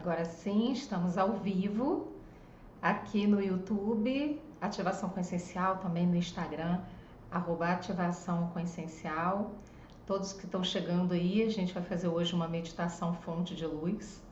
Agora sim, estamos ao vivo aqui no YouTube, Ativação com Essencial, também no Instagram, arroba Ativação com Essencial. Todos que estão chegando aí, a gente vai fazer hoje uma meditação fonte de luz.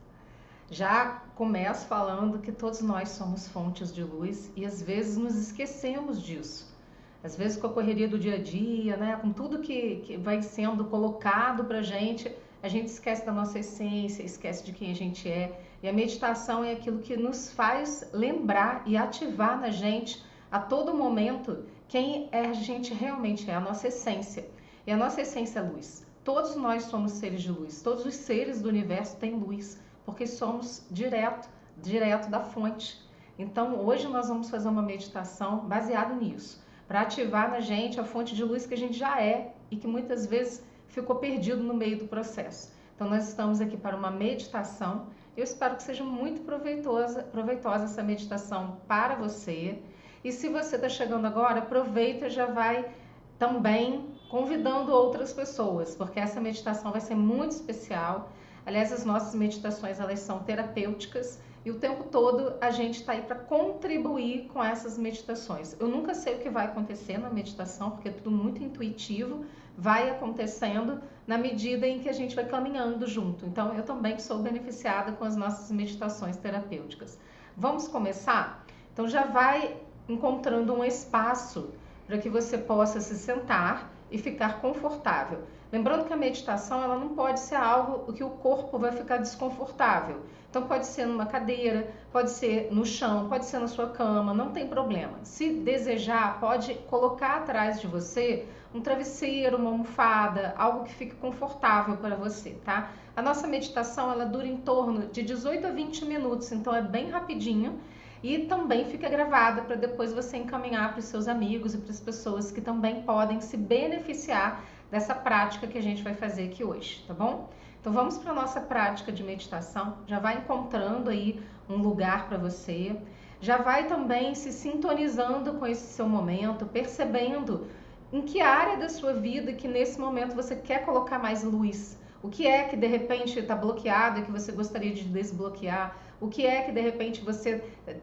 Já começo falando que todos nós somos fontes de luz e às vezes nos esquecemos disso. Às vezes com a correria do dia a dia, né, com tudo que, que vai sendo colocado para gente, a gente esquece da nossa essência, esquece de quem a gente é. E a meditação é aquilo que nos faz lembrar e ativar na gente a todo momento quem é a gente realmente é, a nossa essência. E a nossa essência é luz. Todos nós somos seres de luz. Todos os seres do universo têm luz, porque somos direto, direto da fonte. Então, hoje nós vamos fazer uma meditação baseada nisso, para ativar na gente a fonte de luz que a gente já é e que muitas vezes ficou perdido no meio do processo. Então, nós estamos aqui para uma meditação. Eu espero que seja muito proveitosa, proveitosa essa meditação para você. E se você está chegando agora, aproveita e já vai também convidando outras pessoas, porque essa meditação vai ser muito especial. Aliás, as nossas meditações elas são terapêuticas e o tempo todo a gente está aí para contribuir com essas meditações. Eu nunca sei o que vai acontecer na meditação, porque é tudo muito intuitivo, vai acontecendo na medida em que a gente vai caminhando junto. Então, eu também sou beneficiada com as nossas meditações terapêuticas. Vamos começar? Então, já vai encontrando um espaço para que você possa se sentar e ficar confortável. Lembrando que a meditação ela não pode ser algo que o corpo vai ficar desconfortável. Então pode ser numa cadeira, pode ser no chão, pode ser na sua cama, não tem problema. Se desejar, pode colocar atrás de você um travesseiro, uma almofada, algo que fique confortável para você, tá? A nossa meditação ela dura em torno de 18 a 20 minutos, então é bem rapidinho e também fica gravada para depois você encaminhar para os seus amigos e para as pessoas que também podem se beneficiar dessa prática que a gente vai fazer aqui hoje, tá bom? Então vamos para a nossa prática de meditação. Já vai encontrando aí um lugar para você. Já vai também se sintonizando com esse seu momento, percebendo em que área da sua vida que nesse momento você quer colocar mais luz? O que é que de repente está bloqueado e que você gostaria de desbloquear? O que é que de repente você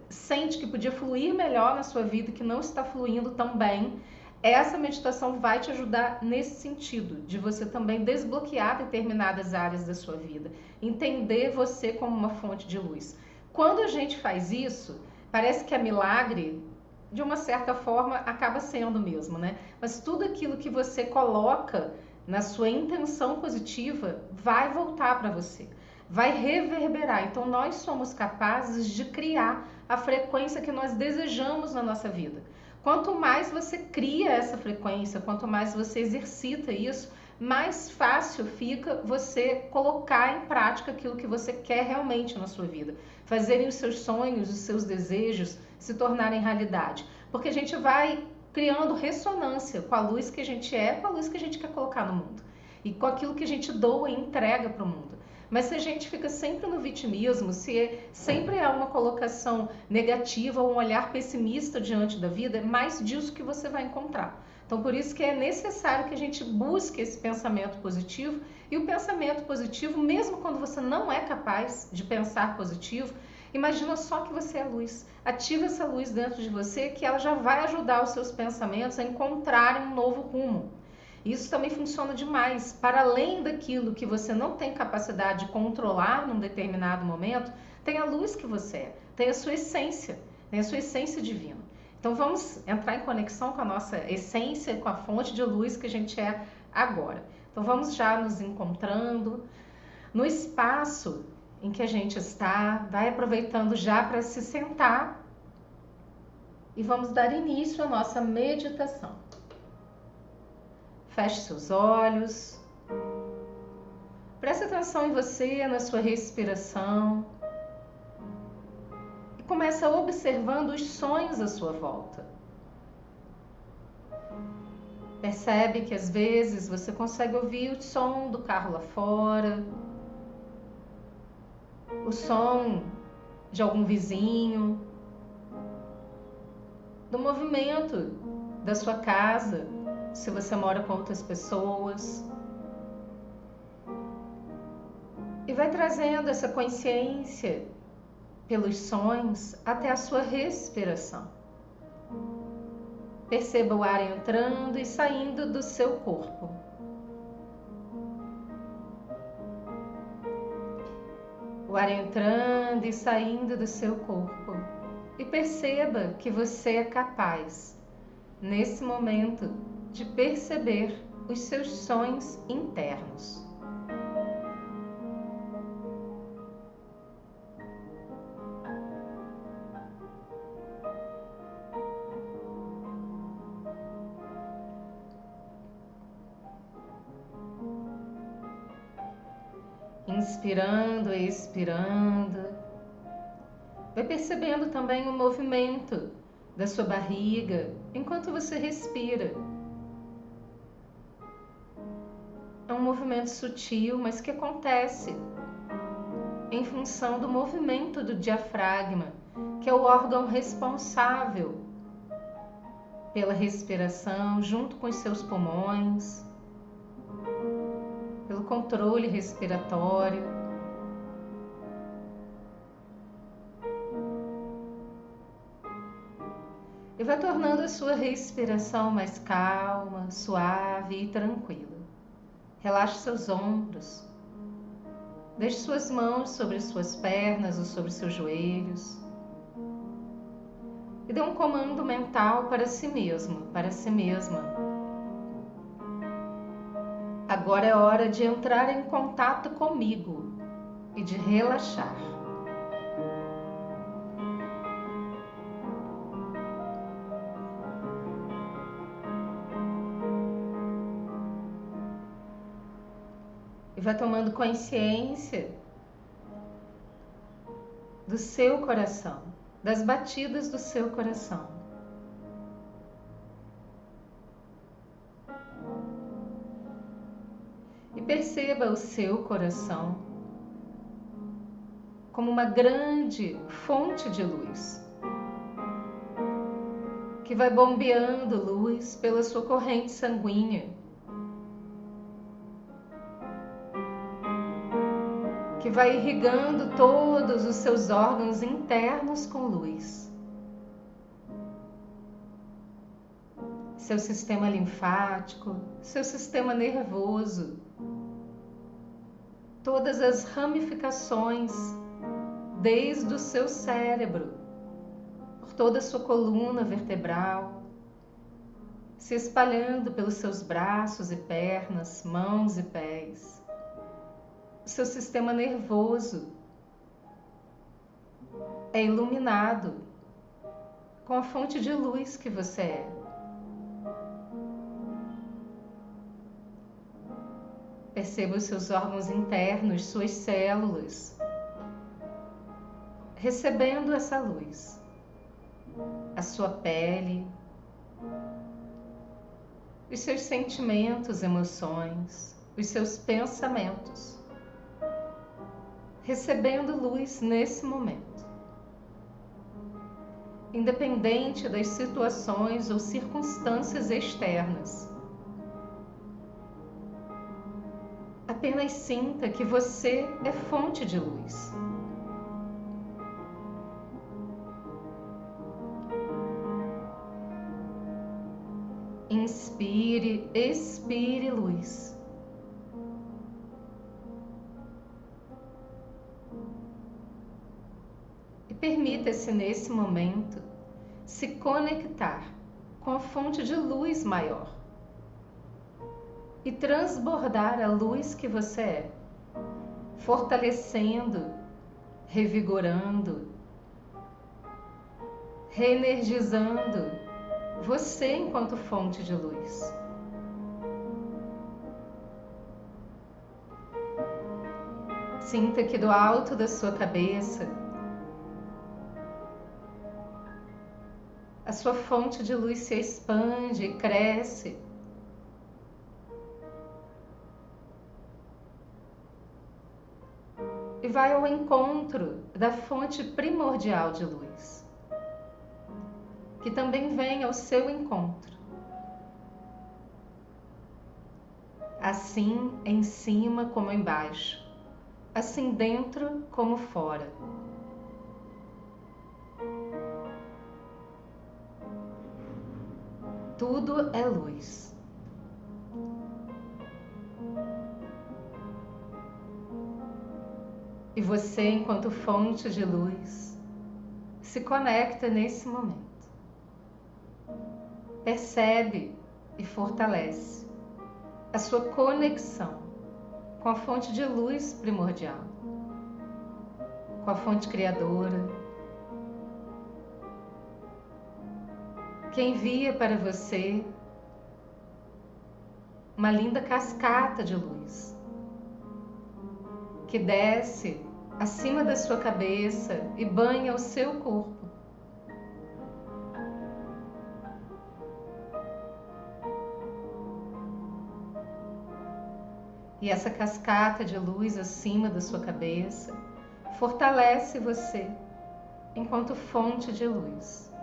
sente que podia fluir melhor na sua vida que não está fluindo tão bem? Essa meditação vai te ajudar nesse sentido, de você também desbloquear determinadas áreas da sua vida, entender você como uma fonte de luz. Quando a gente faz isso, parece que é milagre de uma certa forma acaba sendo mesmo, né? Mas tudo aquilo que você coloca na sua intenção positiva vai voltar para você, vai reverberar. Então nós somos capazes de criar a frequência que nós desejamos na nossa vida. Quanto mais você cria essa frequência, quanto mais você exercita isso, mais fácil fica você colocar em prática aquilo que você quer realmente na sua vida. Fazerem os seus sonhos, os seus desejos se tornarem realidade. Porque a gente vai criando ressonância com a luz que a gente é, com a luz que a gente quer colocar no mundo. E com aquilo que a gente doa e entrega para o mundo. Mas se a gente fica sempre no vitimismo, se sempre há uma colocação negativa ou um olhar pessimista diante da vida, é mais disso que você vai encontrar. Então, por isso que é necessário que a gente busque esse pensamento positivo. E o pensamento positivo, mesmo quando você não é capaz de pensar positivo, imagina só que você é luz. Ativa essa luz dentro de você que ela já vai ajudar os seus pensamentos a encontrarem um novo rumo. Isso também funciona demais. Para além daquilo que você não tem capacidade de controlar num determinado momento, tem a luz que você é, tem a sua essência, tem a sua essência divina. Então vamos entrar em conexão com a nossa essência, com a fonte de luz que a gente é agora. Então vamos já nos encontrando no espaço em que a gente está, vai aproveitando já para se sentar e vamos dar início à nossa meditação. Feche seus olhos. Preste atenção em você, na sua respiração começa observando os sonhos à sua volta. Percebe que às vezes você consegue ouvir o som do carro lá fora, o som de algum vizinho, do movimento da sua casa, se você mora com outras pessoas. E vai trazendo essa consciência pelos sons até a sua respiração. Perceba o ar entrando e saindo do seu corpo. O ar entrando e saindo do seu corpo. E perceba que você é capaz, nesse momento, de perceber os seus sons internos. Inspirando e expirando. Vai percebendo também o movimento da sua barriga enquanto você respira. É um movimento sutil, mas que acontece em função do movimento do diafragma, que é o órgão responsável pela respiração junto com os seus pulmões controle respiratório. E vai tornando a sua respiração mais calma, suave e tranquila. Relaxe seus ombros. Deixe suas mãos sobre suas pernas ou sobre seus joelhos. E dê um comando mental para si mesmo, para si mesma Agora é hora de entrar em contato comigo e de relaxar. E vai tomando consciência do seu coração, das batidas do seu coração. Perceba o seu coração como uma grande fonte de luz que vai bombeando luz pela sua corrente sanguínea. Que vai irrigando todos os seus órgãos internos com luz. Seu sistema linfático, seu sistema nervoso, todas as ramificações, desde o seu cérebro, por toda a sua coluna vertebral, se espalhando pelos seus braços e pernas, mãos e pés, o seu sistema nervoso é iluminado com a fonte de luz que você é. Perceba os seus órgãos internos, suas células, recebendo essa luz. A sua pele, os seus sentimentos, emoções, os seus pensamentos, recebendo luz nesse momento. Independente das situações ou circunstâncias externas Apenas sinta que você é fonte de luz. Inspire, expire luz. E permita-se nesse momento se conectar com a fonte de luz maior e transbordar a luz que você é, fortalecendo, revigorando, reenergizando você enquanto fonte de luz. Sinta que do alto da sua cabeça a sua fonte de luz se expande e cresce e vai ao encontro da fonte primordial de luz, que também vem ao seu encontro. Assim, em cima como embaixo, assim dentro como fora. Tudo é luz. E você, enquanto fonte de luz, se conecta nesse momento. Percebe e fortalece a sua conexão com a fonte de luz primordial, com a fonte criadora, que envia para você uma linda cascata de luz que desce acima da sua cabeça e banha o seu corpo. E essa cascata de luz acima da sua cabeça fortalece você enquanto fonte de luz.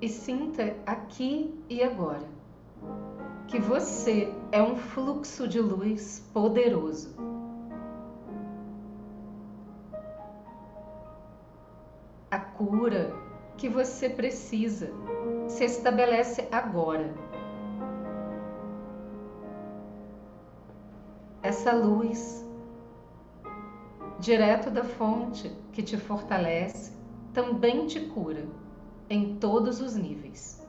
E sinta aqui e agora que você é um fluxo de luz poderoso. A cura que você precisa se estabelece agora. Essa luz, direto da fonte que te fortalece, também te cura em todos os níveis.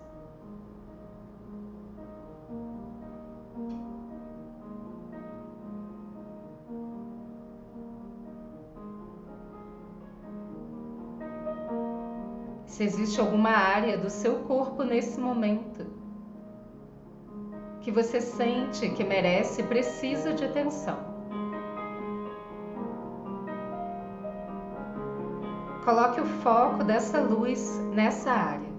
Se existe alguma área do seu corpo nesse momento que você sente que merece e precisa de atenção. Coloque o foco dessa luz nessa área.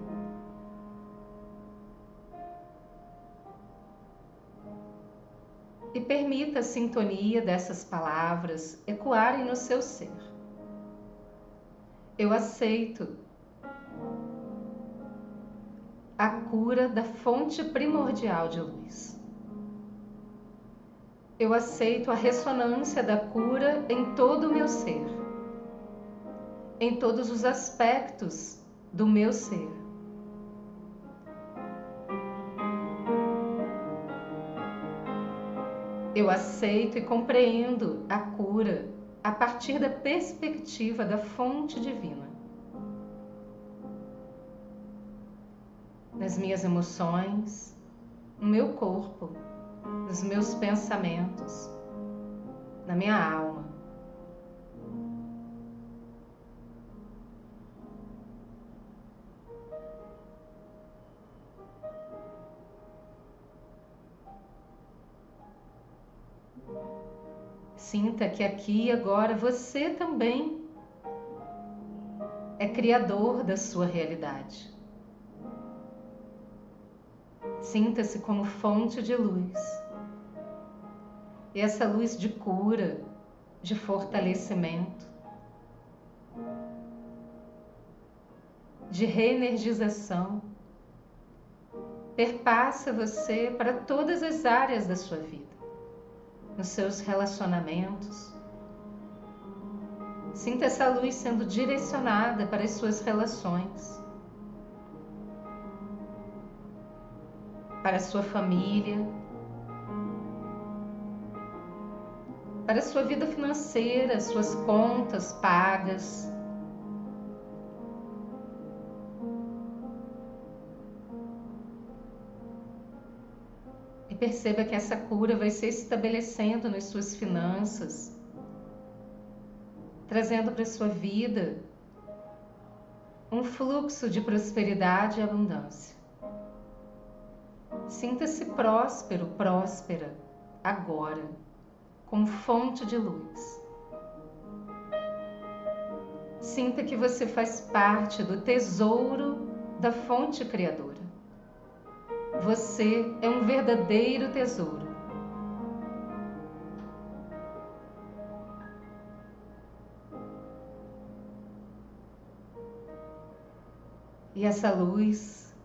E permita a sintonia dessas palavras ecoarem no seu ser. Eu aceito a cura da fonte primordial de luz. Eu aceito a ressonância da cura em todo o meu ser em todos os aspectos do meu ser. Eu aceito e compreendo a cura a partir da perspectiva da fonte divina. Nas minhas emoções, no meu corpo, nos meus pensamentos, na minha alma. Sinta que aqui e agora você também é criador da sua realidade. Sinta-se como fonte de luz. E essa luz de cura, de fortalecimento, de reenergização, perpassa você para todas as áreas da sua vida nos seus relacionamentos. Sinta essa luz sendo direcionada para as suas relações, para a sua família, para a sua vida financeira, suas contas pagas, perceba que essa cura vai se estabelecendo nas suas finanças, trazendo para a sua vida um fluxo de prosperidade e abundância. Sinta-se próspero, próspera, agora, como fonte de luz. Sinta que você faz parte do tesouro da fonte criadora. Você é um verdadeiro tesouro. E essa luz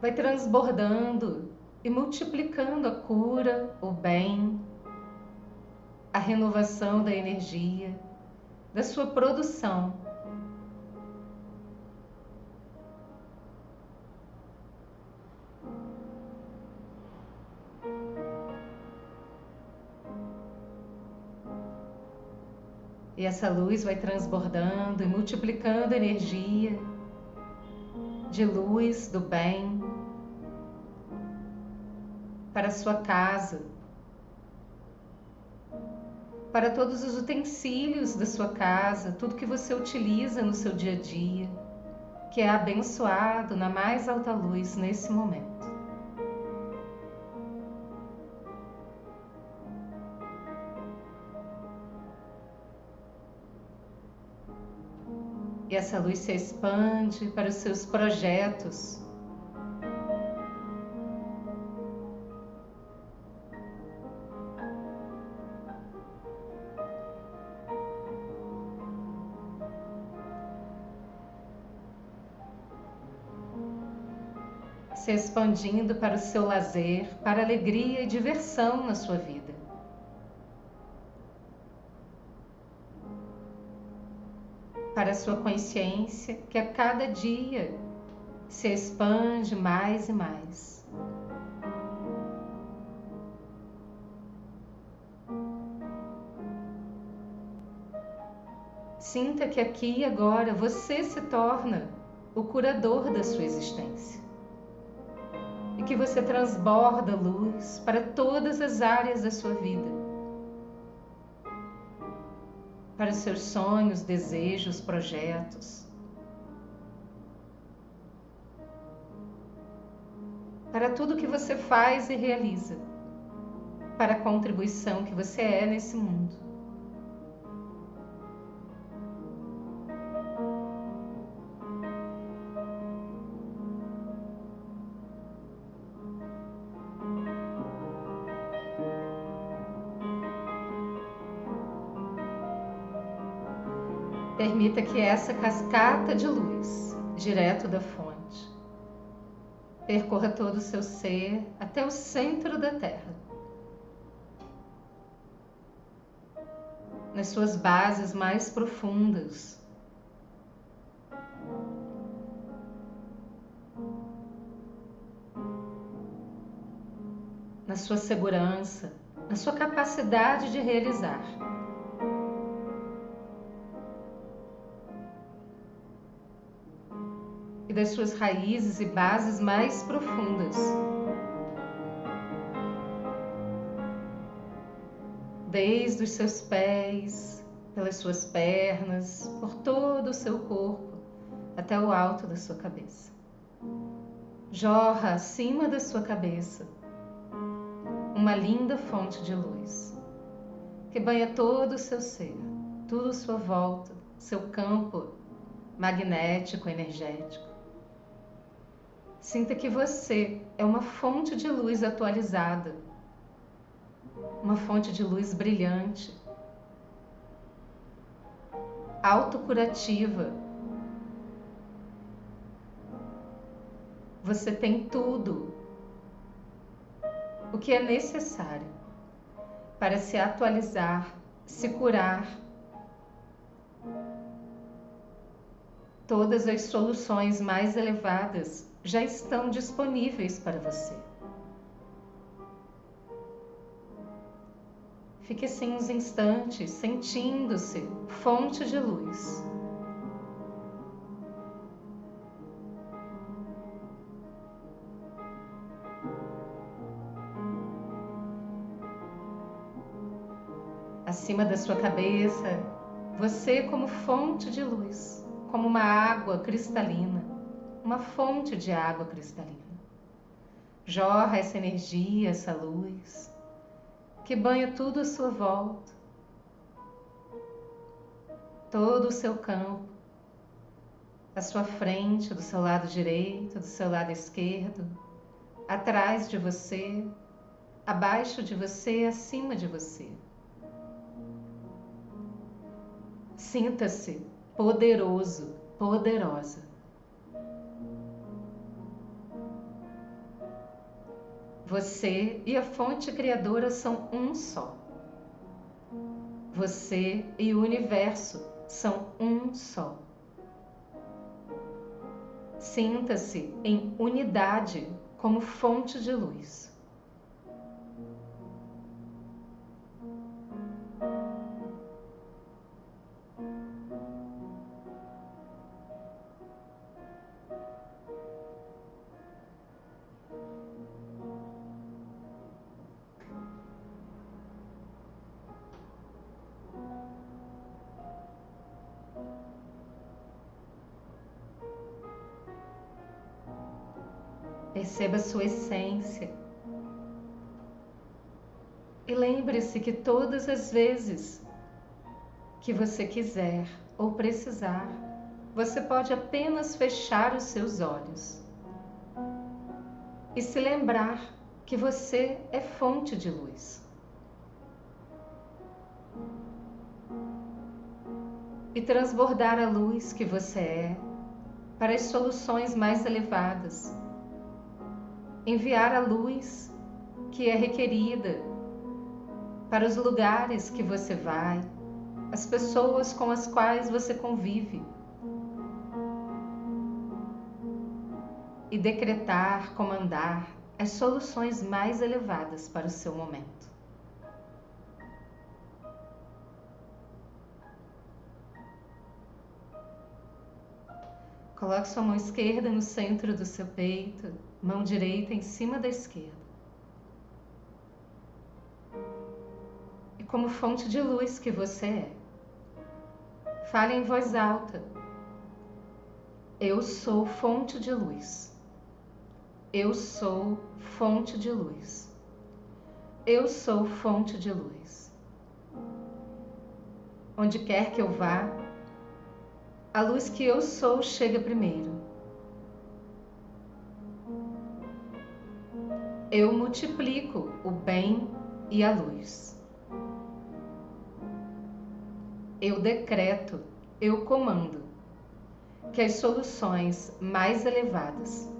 vai transbordando e multiplicando a cura, o bem, a renovação da energia, da sua produção. E essa luz vai transbordando e multiplicando energia de luz do bem para a sua casa, para todos os utensílios da sua casa, tudo que você utiliza no seu dia a dia, que é abençoado na mais alta luz nesse momento. E essa luz se expande para os seus projetos, se expandindo para o seu lazer, para alegria e diversão na sua vida. Para sua consciência que a cada dia se expande mais e mais. Sinta que aqui e agora você se torna o curador da sua existência e que você transborda luz para todas as áreas da sua vida. Para os seus sonhos, desejos, projetos. Para tudo que você faz e realiza. Para a contribuição que você é nesse mundo. Permita que essa cascata de luz, direto da fonte, percorra todo o seu ser até o centro da Terra. Nas suas bases mais profundas, na sua segurança, na sua capacidade de realizar. E das suas raízes e bases mais profundas. Desde os seus pés, pelas suas pernas, por todo o seu corpo, até o alto da sua cabeça. Jorra acima da sua cabeça uma linda fonte de luz que banha todo o seu ser, tudo à sua volta, seu campo magnético, energético. Sinta que você é uma fonte de luz atualizada, uma fonte de luz brilhante, autocurativa. Você tem tudo o que é necessário para se atualizar, se curar. Todas as soluções mais elevadas já estão disponíveis para você. Fique assim uns instantes sentindo-se fonte de luz. Acima da sua cabeça, você como fonte de luz, como uma água cristalina uma fonte de água cristalina. Jorra essa energia, essa luz, que banha tudo à sua volta, todo o seu campo, à sua frente, do seu lado direito, do seu lado esquerdo, atrás de você, abaixo de você, acima de você. Sinta-se poderoso, poderosa. Você e a fonte criadora são um só. Você e o universo são um só. Sinta-se em unidade como fonte de luz. Perceba sua essência. E lembre-se que todas as vezes que você quiser ou precisar, você pode apenas fechar os seus olhos e se lembrar que você é fonte de luz. E transbordar a luz que você é para as soluções mais elevadas enviar a luz que é requerida para os lugares que você vai, as pessoas com as quais você convive. E decretar, comandar as soluções mais elevadas para o seu momento. Coloque sua mão esquerda no centro do seu peito mão direita em cima da esquerda. E como fonte de luz que você é, fale em voz alta. Eu sou fonte de luz. Eu sou fonte de luz. Eu sou fonte de luz. Onde quer que eu vá, a luz que eu sou chega primeiro. Eu multiplico o bem e a luz. Eu decreto, eu comando que as soluções mais elevadas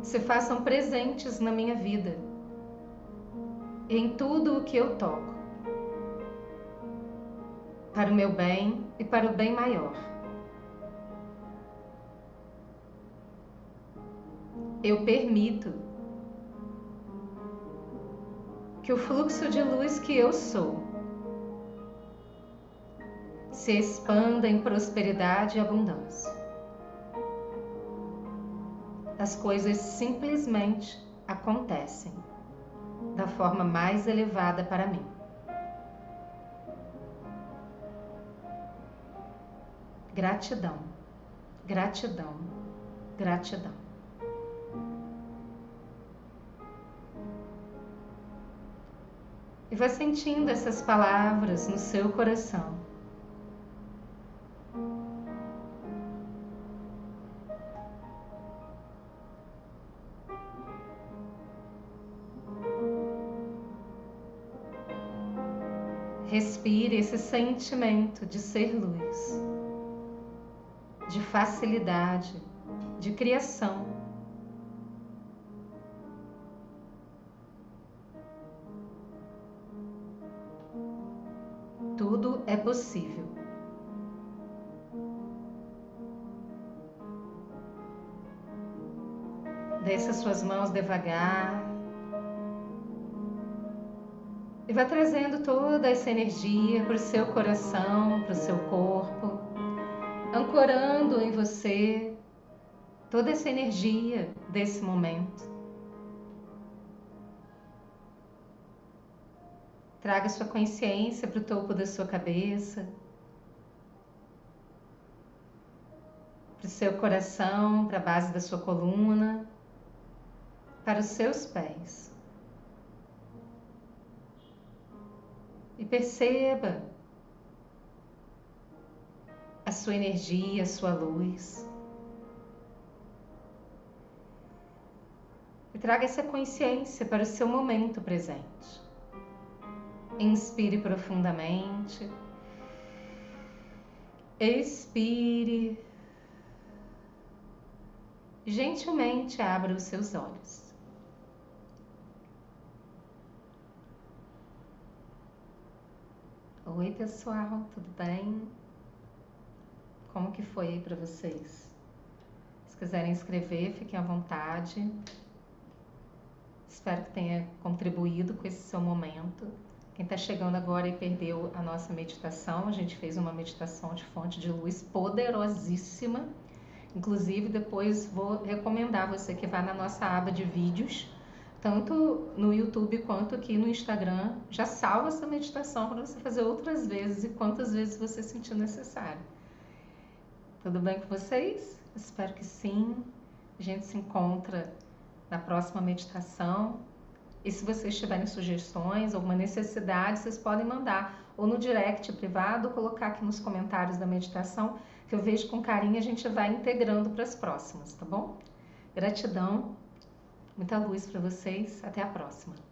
se façam presentes na minha vida, em tudo o que eu toco, para o meu bem e para o bem maior. Eu permito que o fluxo de luz que eu sou se expanda em prosperidade e abundância. As coisas simplesmente acontecem da forma mais elevada para mim. Gratidão, gratidão, gratidão. E vai sentindo essas palavras no seu coração. Respire esse sentimento de ser luz, de facilidade, de criação. Possível. Desça suas mãos devagar. E vá trazendo toda essa energia para o seu coração, para o seu corpo, ancorando em você toda essa energia desse momento. Traga sua consciência para o topo da sua cabeça, para o seu coração, para a base da sua coluna, para os seus pés. E perceba a sua energia, a sua luz. E traga essa consciência para o seu momento presente. Inspire profundamente. Expire. Gentilmente abra os seus olhos. Oi, pessoal, tudo bem? Como que foi aí para vocês? Se quiserem escrever, fiquem à vontade. Espero que tenha contribuído com esse seu momento. Quem está chegando agora e perdeu a nossa meditação, a gente fez uma meditação de fonte de luz poderosíssima. Inclusive, depois vou recomendar você que vá na nossa aba de vídeos tanto no YouTube quanto aqui no Instagram. Já salva essa meditação para você fazer outras vezes e quantas vezes você sentir necessário. Tudo bem com vocês? Espero que sim. A gente se encontra na próxima meditação. E se vocês tiverem sugestões, alguma necessidade, vocês podem mandar ou no direct privado, ou colocar aqui nos comentários da meditação, que eu vejo com carinho e a gente vai integrando para as próximas, tá bom? Gratidão Muita luz para vocês. Até a próxima.